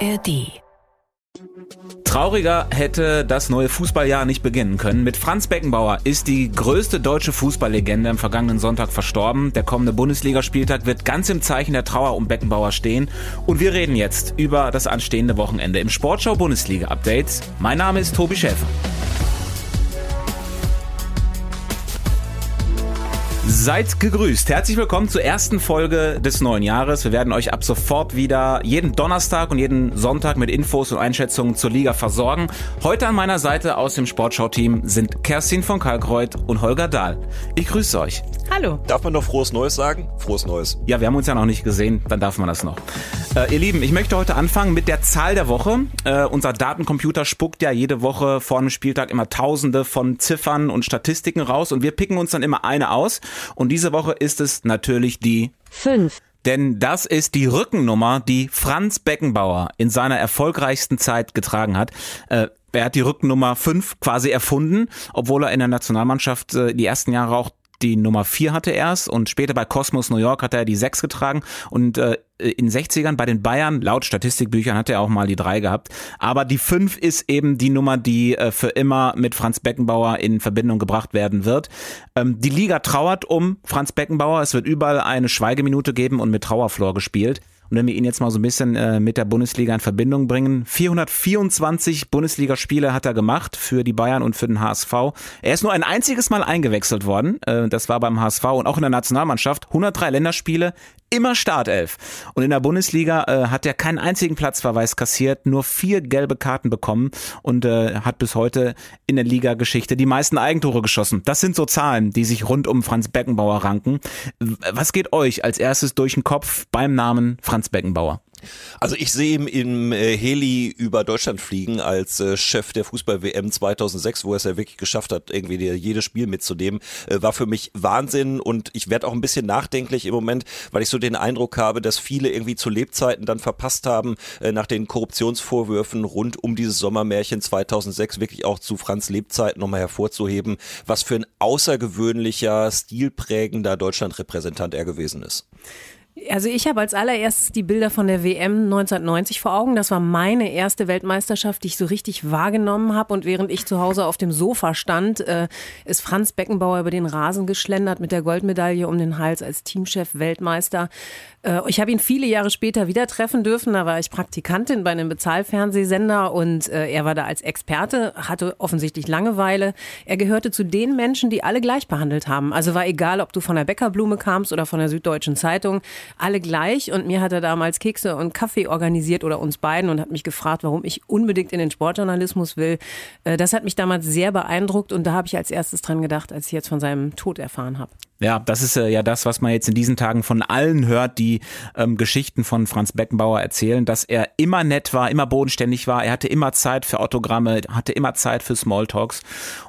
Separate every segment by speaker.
Speaker 1: ARD.
Speaker 2: Trauriger hätte das neue Fußballjahr nicht beginnen können. Mit Franz Beckenbauer ist die größte deutsche Fußballlegende am vergangenen Sonntag verstorben. Der kommende Bundesligaspieltag wird ganz im Zeichen der Trauer um Beckenbauer stehen. Und wir reden jetzt über das anstehende Wochenende im Sportschau Bundesliga Update. Mein Name ist Tobi Schäfer. Seid gegrüßt. Herzlich willkommen zur ersten Folge des neuen Jahres. Wir werden euch ab sofort wieder jeden Donnerstag und jeden Sonntag mit Infos und Einschätzungen zur Liga versorgen. Heute an meiner Seite aus dem Sportschau-Team sind Kerstin von Kalkreuth und Holger Dahl. Ich grüße euch.
Speaker 3: Hallo.
Speaker 4: Darf man noch frohes Neues sagen? Frohes Neues.
Speaker 2: Ja, wir haben uns ja noch nicht gesehen, dann darf man das noch. Äh, ihr Lieben, ich möchte heute anfangen mit der Zahl der Woche. Äh, unser Datencomputer spuckt ja jede Woche vor einem Spieltag immer tausende von Ziffern und Statistiken raus und wir picken uns dann immer eine aus. Und diese Woche ist es natürlich die
Speaker 3: 5.
Speaker 2: Denn das ist die Rückennummer, die Franz Beckenbauer in seiner erfolgreichsten Zeit getragen hat. Äh, er hat die Rückennummer 5 quasi erfunden, obwohl er in der Nationalmannschaft äh, die ersten Jahre auch die Nummer 4 hatte erst und später bei Cosmos New York hat er die 6 getragen und äh, in 60ern bei den Bayern, laut Statistikbüchern, hat er auch mal die 3 gehabt. Aber die 5 ist eben die Nummer, die äh, für immer mit Franz Beckenbauer in Verbindung gebracht werden wird. Ähm, die Liga trauert um Franz Beckenbauer. Es wird überall eine Schweigeminute geben und mit Trauerflor gespielt. Und wenn wir ihn jetzt mal so ein bisschen äh, mit der Bundesliga in Verbindung bringen, 424 Bundesligaspiele hat er gemacht für die Bayern und für den HSV. Er ist nur ein einziges Mal eingewechselt worden, äh, das war beim HSV und auch in der Nationalmannschaft. 103 Länderspiele, immer Startelf. Und in der Bundesliga äh, hat er keinen einzigen Platzverweis kassiert, nur vier gelbe Karten bekommen und äh, hat bis heute in der Liga-Geschichte die meisten Eigentore geschossen. Das sind so Zahlen, die sich rund um Franz Beckenbauer ranken. Was geht euch als erstes durch den Kopf beim Namen Franz Beckenbauer?
Speaker 4: Also ich sehe ihn im äh, Heli über Deutschland fliegen als äh, Chef der Fußball-WM 2006, wo er es ja wirklich geschafft hat, irgendwie jedes Spiel mitzunehmen, äh, war für mich Wahnsinn und ich werde auch ein bisschen nachdenklich im Moment, weil ich so den Eindruck habe, dass viele irgendwie zu Lebzeiten dann verpasst haben, nach den Korruptionsvorwürfen rund um dieses Sommermärchen 2006 wirklich auch zu Franz Lebzeiten nochmal hervorzuheben, was für ein außergewöhnlicher, stilprägender Deutschlandrepräsentant er gewesen ist.
Speaker 3: Also ich habe als allererstes die Bilder von der WM 1990 vor Augen. Das war meine erste Weltmeisterschaft, die ich so richtig wahrgenommen habe. Und während ich zu Hause auf dem Sofa stand, äh, ist Franz Beckenbauer über den Rasen geschlendert mit der Goldmedaille um den Hals als Teamchef Weltmeister. Äh, ich habe ihn viele Jahre später wieder treffen dürfen. Da war ich Praktikantin bei einem Bezahlfernsehsender und äh, er war da als Experte, hatte offensichtlich Langeweile. Er gehörte zu den Menschen, die alle gleich behandelt haben. Also war egal, ob du von der Bäckerblume kamst oder von der Süddeutschen Zeitung alle gleich. Und mir hat er damals Kekse und Kaffee organisiert oder uns beiden und hat mich gefragt, warum ich unbedingt in den Sportjournalismus will. Äh, das hat mich damals sehr beeindruckt und da habe ich als erstes dran gedacht, als ich jetzt von seinem Tod erfahren habe.
Speaker 2: Ja, das ist äh, ja das, was man jetzt in diesen Tagen von allen hört, die ähm, Geschichten von Franz Beckenbauer erzählen, dass er immer nett war, immer bodenständig war, er hatte immer Zeit für Autogramme, hatte immer Zeit für Smalltalks.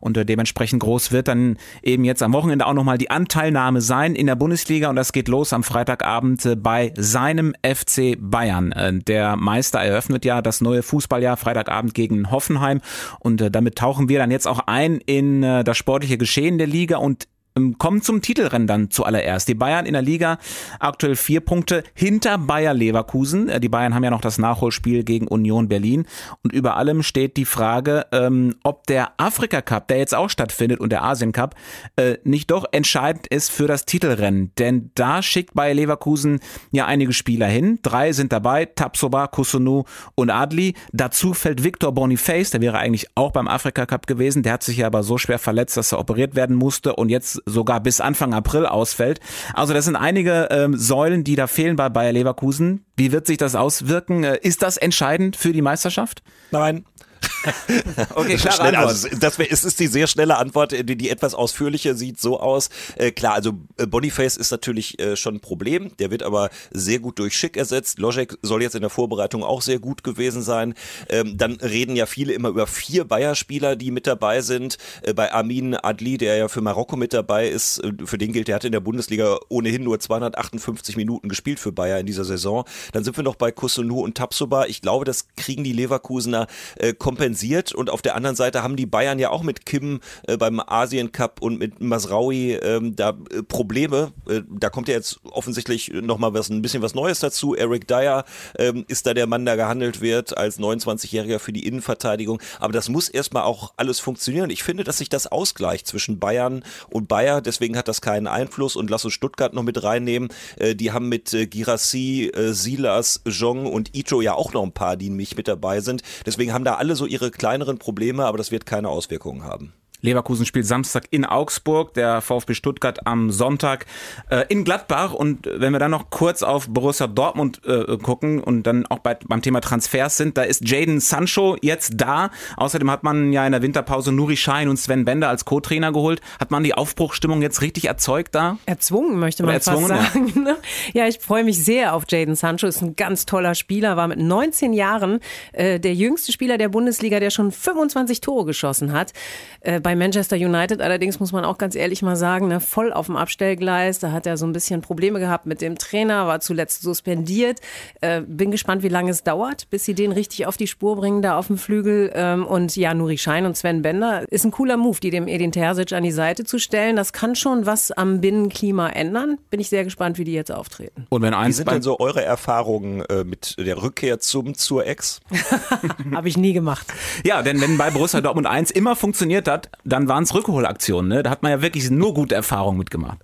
Speaker 2: Und äh, dementsprechend groß wird dann eben jetzt am Wochenende auch nochmal die Anteilnahme sein in der Bundesliga. Und das geht los am Freitagabend äh, bei seinem FC Bayern. Äh, der Meister eröffnet ja das neue Fußballjahr Freitagabend gegen Hoffenheim. Und äh, damit tauchen wir dann jetzt auch ein in äh, das sportliche Geschehen der Liga. Und kommen zum Titelrennen dann zuallererst. Die Bayern in der Liga aktuell vier Punkte hinter Bayer Leverkusen. Äh, die Bayern haben ja noch das Nachholspiel gegen Union Berlin. Und über allem steht die Frage, ähm, ob der Afrika Cup, der jetzt auch stattfindet, und der Asien Cup, äh, nicht doch entscheidend ist für das Titelrennen. Denn da schickt Bayer Leverkusen ja einige Spieler hin. Drei sind dabei, Tapsoba, Kusunu und Adli. Dazu fällt Victor Boniface, der wäre eigentlich auch beim Afrika Cup gewesen. Der hat sich ja aber so schwer verletzt, dass er operiert werden musste und jetzt sogar bis Anfang April ausfällt. Also das sind einige ähm, Säulen, die da fehlen bei Bayer Leverkusen. Wie wird sich das auswirken? Äh, ist das entscheidend für die Meisterschaft?
Speaker 4: Nein. okay, klar. Schnell, also das wär, es ist die sehr schnelle Antwort, die, die etwas ausführliche sieht so aus. Äh, klar, also äh, Boniface ist natürlich äh, schon ein Problem. Der wird aber sehr gut durch Schick ersetzt. Logic soll jetzt in der Vorbereitung auch sehr gut gewesen sein. Ähm, dann reden ja viele immer über vier Bayer-Spieler, die mit dabei sind. Äh, bei Amin Adli, der ja für Marokko mit dabei ist, äh, für den gilt, der hat in der Bundesliga ohnehin nur 258 Minuten gespielt für Bayer in dieser Saison. Dann sind wir noch bei Kusunu und Tapsoba. Ich glaube, das kriegen die Leverkusener äh, kompensiert kompensiert und auf der anderen Seite haben die Bayern ja auch mit Kim äh, beim Asien Cup und mit Masraui ähm, da äh, Probleme. Äh, da kommt ja jetzt offensichtlich nochmal ein bisschen was Neues dazu. Eric Dyer ähm, ist da der Mann, der gehandelt wird als 29-Jähriger für die Innenverteidigung. Aber das muss erstmal auch alles funktionieren. Ich finde, dass sich das ausgleicht zwischen Bayern und Bayer. Deswegen hat das keinen Einfluss und lass uns Stuttgart noch mit reinnehmen. Äh, die haben mit äh, Girassi, äh, Silas, Jong und Ito ja auch noch ein paar, die mich mit dabei sind. Deswegen haben da alle so ihre kleineren Probleme, aber das wird keine Auswirkungen haben.
Speaker 2: Leverkusen spielt Samstag in Augsburg, der VfB Stuttgart am Sonntag äh, in Gladbach. Und wenn wir dann noch kurz auf Borussia Dortmund äh, gucken und dann auch bei, beim Thema Transfers sind, da ist Jaden Sancho jetzt da. Außerdem hat man ja in der Winterpause Nuri Schein und Sven Bender als Co-Trainer geholt. Hat man die Aufbruchstimmung jetzt richtig erzeugt da?
Speaker 3: Erzwungen, möchte man fast sagen. Ja, ne? ja ich freue mich sehr auf Jaden Sancho. Ist ein ganz toller Spieler, war mit 19 Jahren äh, der jüngste Spieler der Bundesliga, der schon 25 Tore geschossen hat. Äh, bei Manchester United allerdings muss man auch ganz ehrlich mal sagen, ne, voll auf dem Abstellgleis. Da hat er so ein bisschen Probleme gehabt mit dem Trainer, war zuletzt suspendiert. Äh, bin gespannt, wie lange es dauert, bis sie den richtig auf die Spur bringen, da auf dem Flügel. Ähm, und ja, Nuri Schein und Sven Bender ist ein cooler Move, die dem Edin Terzic an die Seite zu stellen. Das kann schon was am Binnenklima ändern. Bin ich sehr gespannt, wie die jetzt auftreten.
Speaker 4: Und wenn eins wie sind denn so eure Erfahrungen äh, mit der Rückkehr zum zur Ex?
Speaker 3: Habe ich nie gemacht.
Speaker 2: Ja, denn wenn bei Borussia Dortmund 1 immer funktioniert hat, dann waren es Rückholaktionen. Ne? Da hat man ja wirklich nur gute Erfahrungen mitgemacht.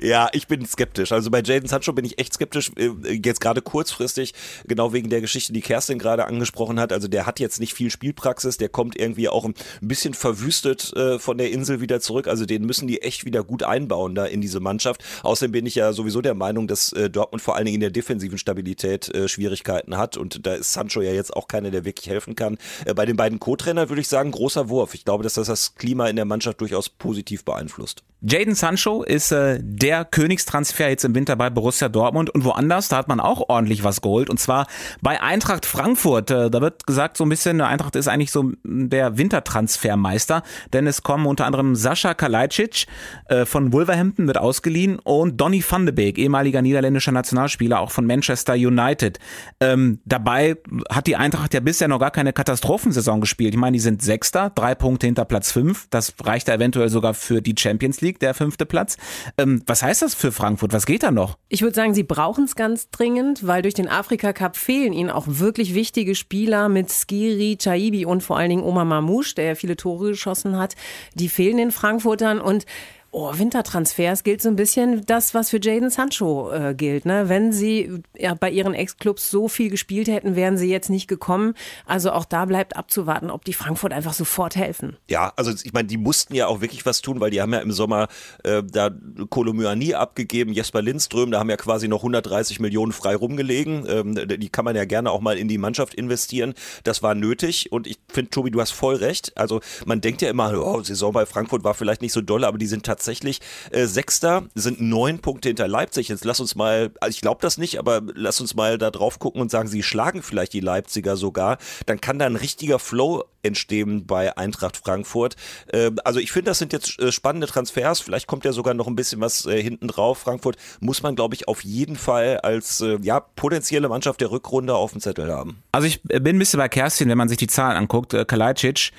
Speaker 4: Ja, ich bin skeptisch. Also bei Jaden Sancho bin ich echt skeptisch. Äh, jetzt gerade kurzfristig, genau wegen der Geschichte, die Kerstin gerade angesprochen hat. Also der hat jetzt nicht viel Spielpraxis. Der kommt irgendwie auch ein bisschen verwüstet äh, von der Insel wieder zurück. Also den müssen die echt wieder gut einbauen da in diese Mannschaft. Außerdem bin ich ja sowieso der Meinung, dass äh, Dortmund vor allen Dingen in der defensiven Stabilität Schwierigkeiten hat. Und da ist Sancho ja jetzt auch keiner, der wirklich helfen kann. Bei den beiden Co-Trainern würde ich sagen, großer Wurf. Ich glaube, dass das das Klima in der Mannschaft durchaus positiv beeinflusst.
Speaker 2: Jaden Sancho ist äh, der Königstransfer jetzt im Winter bei Borussia Dortmund und woanders, da hat man auch ordentlich was geholt und zwar bei Eintracht Frankfurt. Äh, da wird gesagt so ein bisschen, Eintracht ist eigentlich so der Wintertransfermeister, denn es kommen unter anderem Sascha Kalajdzic äh, von Wolverhampton wird ausgeliehen und Donny van de Beek, ehemaliger niederländischer Nationalspieler, auch von Manchester United. Ähm, dabei hat die Eintracht ja bisher noch gar keine Katastrophensaison gespielt. Ich meine, die sind Sechster, drei Punkte hinter Platz fünf. Das reicht da eventuell sogar für die Champions League. League, der fünfte Platz. Ähm, was heißt das für Frankfurt? Was geht da noch?
Speaker 3: Ich würde sagen, sie brauchen es ganz dringend, weil durch den Afrika Cup fehlen ihnen auch wirklich wichtige Spieler mit Skiri, Chaibi und vor allen Dingen Omar Mamouche, der ja viele Tore geschossen hat. Die fehlen den Frankfurtern und Oh, Wintertransfers gilt so ein bisschen das, was für Jaden Sancho äh, gilt. Ne? Wenn sie ja, bei ihren Ex-Clubs so viel gespielt hätten, wären sie jetzt nicht gekommen. Also auch da bleibt abzuwarten, ob die Frankfurt einfach sofort helfen.
Speaker 4: Ja, also ich meine, die mussten ja auch wirklich was tun, weil die haben ja im Sommer äh, da Kolomyani abgegeben, Jesper Lindström, da haben ja quasi noch 130 Millionen frei rumgelegen. Ähm, die kann man ja gerne auch mal in die Mannschaft investieren. Das war nötig und ich finde, Tobi, du hast voll recht. Also man denkt ja immer, oh, Saison bei Frankfurt war vielleicht nicht so doll, aber die sind tatsächlich tatsächlich äh, Sechster, sind neun Punkte hinter Leipzig. Jetzt lass uns mal, also ich glaube das nicht, aber lass uns mal da drauf gucken und sagen, sie schlagen vielleicht die Leipziger sogar. Dann kann da ein richtiger Flow entstehen bei Eintracht Frankfurt. Äh, also ich finde, das sind jetzt äh, spannende Transfers. Vielleicht kommt ja sogar noch ein bisschen was äh, hinten drauf. Frankfurt muss man, glaube ich, auf jeden Fall als äh, ja, potenzielle Mannschaft der Rückrunde auf dem Zettel haben.
Speaker 2: Also ich bin ein bisschen bei Kerstin, wenn man sich die Zahlen anguckt. Kalajdzic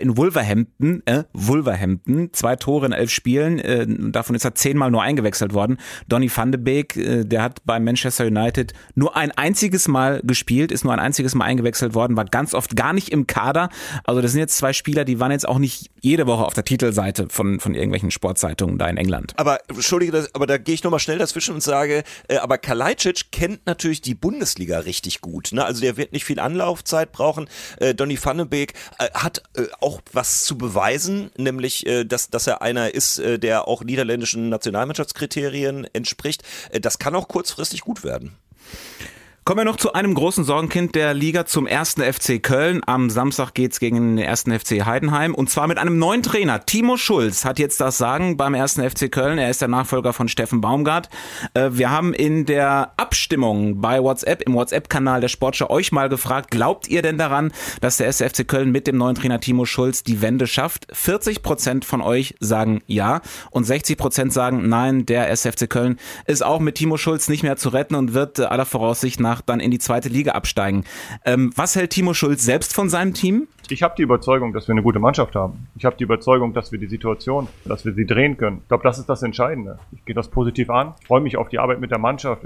Speaker 2: in Wolverhampton, äh, Wolverhampton, zwei Tore in elf Spielen davon ist er zehnmal nur eingewechselt worden. Donny van de Beek, der hat bei Manchester United nur ein einziges Mal gespielt, ist nur ein einziges Mal eingewechselt worden, war ganz oft gar nicht im Kader. Also das sind jetzt zwei Spieler, die waren jetzt auch nicht jede Woche auf der Titelseite von, von irgendwelchen Sportzeitungen da in England.
Speaker 4: Aber entschuldige, aber da gehe ich nochmal schnell dazwischen und sage, äh, aber Kalajdzic kennt natürlich die Bundesliga richtig gut. Ne? Also der wird nicht viel Anlaufzeit brauchen. Äh, Donny van de Beek äh, hat äh, auch was zu beweisen, nämlich, äh, dass, dass er einer ist, äh, der auch niederländischen Nationalmannschaftskriterien entspricht. Äh, das kann auch kurzfristig gut werden.
Speaker 2: Kommen wir noch zu einem großen Sorgenkind der Liga zum ersten FC Köln. Am Samstag geht's gegen den ersten FC Heidenheim und zwar mit einem neuen Trainer. Timo Schulz hat jetzt das Sagen beim ersten FC Köln. Er ist der Nachfolger von Steffen Baumgart. Äh, wir haben in der Abstimmung bei WhatsApp, im WhatsApp-Kanal der Sportschau euch mal gefragt, glaubt ihr denn daran, dass der erste FC Köln mit dem neuen Trainer Timo Schulz die Wende schafft? 40 Prozent von euch sagen ja und 60 Prozent sagen nein, der erste FC Köln ist auch mit Timo Schulz nicht mehr zu retten und wird aller Voraussicht nach danach dann in die zweite Liga absteigen. Ähm, was hält Timo Schulz selbst von seinem Team?
Speaker 1: Ich habe die Überzeugung, dass wir eine gute Mannschaft haben. Ich habe die Überzeugung, dass wir die Situation, dass wir sie drehen können. Ich glaube, das ist das Entscheidende. Ich gehe das positiv an, ich freue mich auf die Arbeit mit der Mannschaft.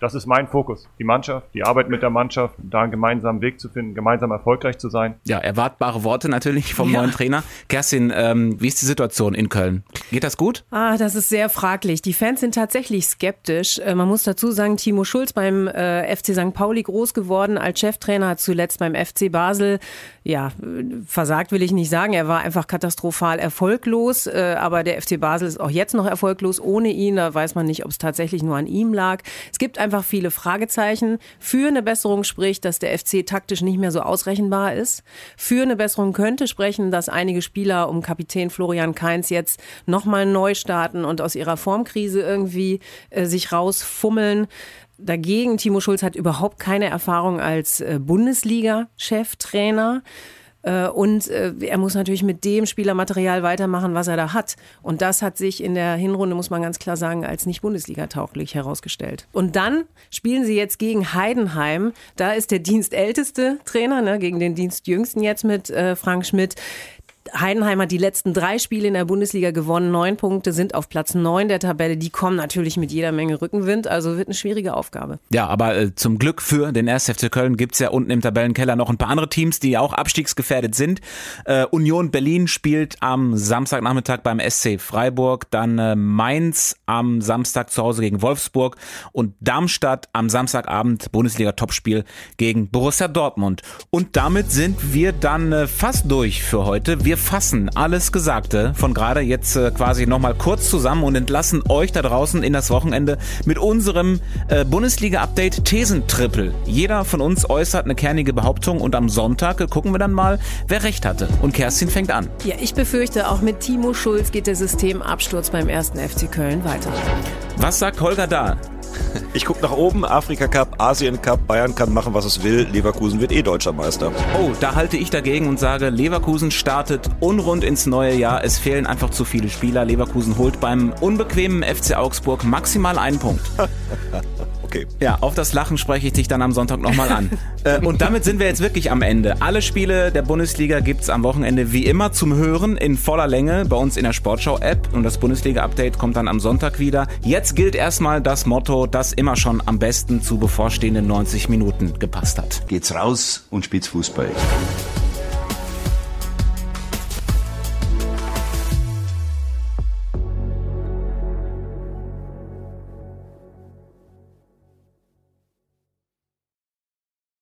Speaker 1: Das ist mein Fokus. Die Mannschaft, die Arbeit mit der Mannschaft, da einen gemeinsamen Weg zu finden, gemeinsam erfolgreich zu sein.
Speaker 2: Ja, erwartbare Worte natürlich vom ja. neuen Trainer. Kerstin, ähm, wie ist die Situation in Köln? Geht das gut?
Speaker 3: Ah, das ist sehr fraglich. Die Fans sind tatsächlich skeptisch. Äh, man muss dazu sagen, Timo Schulz beim äh, FC St. Pauli groß geworden als Cheftrainer, hat zuletzt beim FC Basel, ja, versagt will ich nicht sagen. Er war einfach katastrophal erfolglos, äh, aber der FC Basel ist auch jetzt noch erfolglos ohne ihn. Da weiß man nicht, ob es tatsächlich nur an ihm lag. Es gibt einfach viele Fragezeichen. Für eine Besserung spricht, dass der FC taktisch nicht mehr so ausrechenbar ist. Für eine Besserung könnte sprechen, dass einige Spieler um Kapitän Florian Kainz jetzt nochmal neu starten und aus ihrer Formkrise irgendwie äh, sich rausfummeln. Dagegen, Timo Schulz hat überhaupt keine Erfahrung als äh, Bundesliga-Cheftrainer. Äh, und äh, er muss natürlich mit dem Spielermaterial weitermachen, was er da hat. Und das hat sich in der Hinrunde, muss man ganz klar sagen, als nicht Bundesliga-tauglich herausgestellt. Und dann spielen sie jetzt gegen Heidenheim. Da ist der dienstälteste Trainer, ne, gegen den Dienstjüngsten jetzt mit äh, Frank Schmidt. Heidenheim hat die letzten drei Spiele in der Bundesliga gewonnen, neun Punkte, sind auf Platz neun der Tabelle. Die kommen natürlich mit jeder Menge Rückenwind, also wird eine schwierige Aufgabe.
Speaker 2: Ja, aber äh, zum Glück für den 1. FC Köln gibt's ja unten im Tabellenkeller noch ein paar andere Teams, die auch abstiegsgefährdet sind. Äh, Union Berlin spielt am Samstagnachmittag beim SC Freiburg, dann äh, Mainz am Samstag zu Hause gegen Wolfsburg und Darmstadt am Samstagabend Bundesliga-Topspiel gegen Borussia Dortmund. Und damit sind wir dann äh, fast durch für heute. Wir wir fassen alles Gesagte von gerade jetzt äh, quasi nochmal kurz zusammen und entlassen euch da draußen in das Wochenende mit unserem äh, Bundesliga-Update Thesentrippel. Jeder von uns äußert eine kernige Behauptung und am Sonntag äh, gucken wir dann mal, wer recht hatte. Und Kerstin fängt an.
Speaker 3: Ja, ich befürchte, auch mit Timo Schulz geht der Systemabsturz beim ersten FC Köln weiter.
Speaker 2: Was sagt Holger da?
Speaker 4: Ich gucke nach oben, Afrika Cup, Asien Cup, Bayern kann machen, was es will, Leverkusen wird eh deutscher Meister.
Speaker 2: Oh, da halte ich dagegen und sage, Leverkusen startet unrund ins neue Jahr. Es fehlen einfach zu viele Spieler. Leverkusen holt beim unbequemen FC Augsburg maximal einen Punkt. Okay. Ja, auf das Lachen spreche ich dich dann am Sonntag nochmal an. äh, und damit sind wir jetzt wirklich am Ende. Alle Spiele der Bundesliga gibt's am Wochenende wie immer zum Hören in voller Länge bei uns in der Sportschau-App. Und das Bundesliga-Update kommt dann am Sonntag wieder. Jetzt gilt erstmal das Motto, das immer schon am besten zu bevorstehenden 90 Minuten gepasst hat.
Speaker 5: Geht's raus und spielt's Fußball.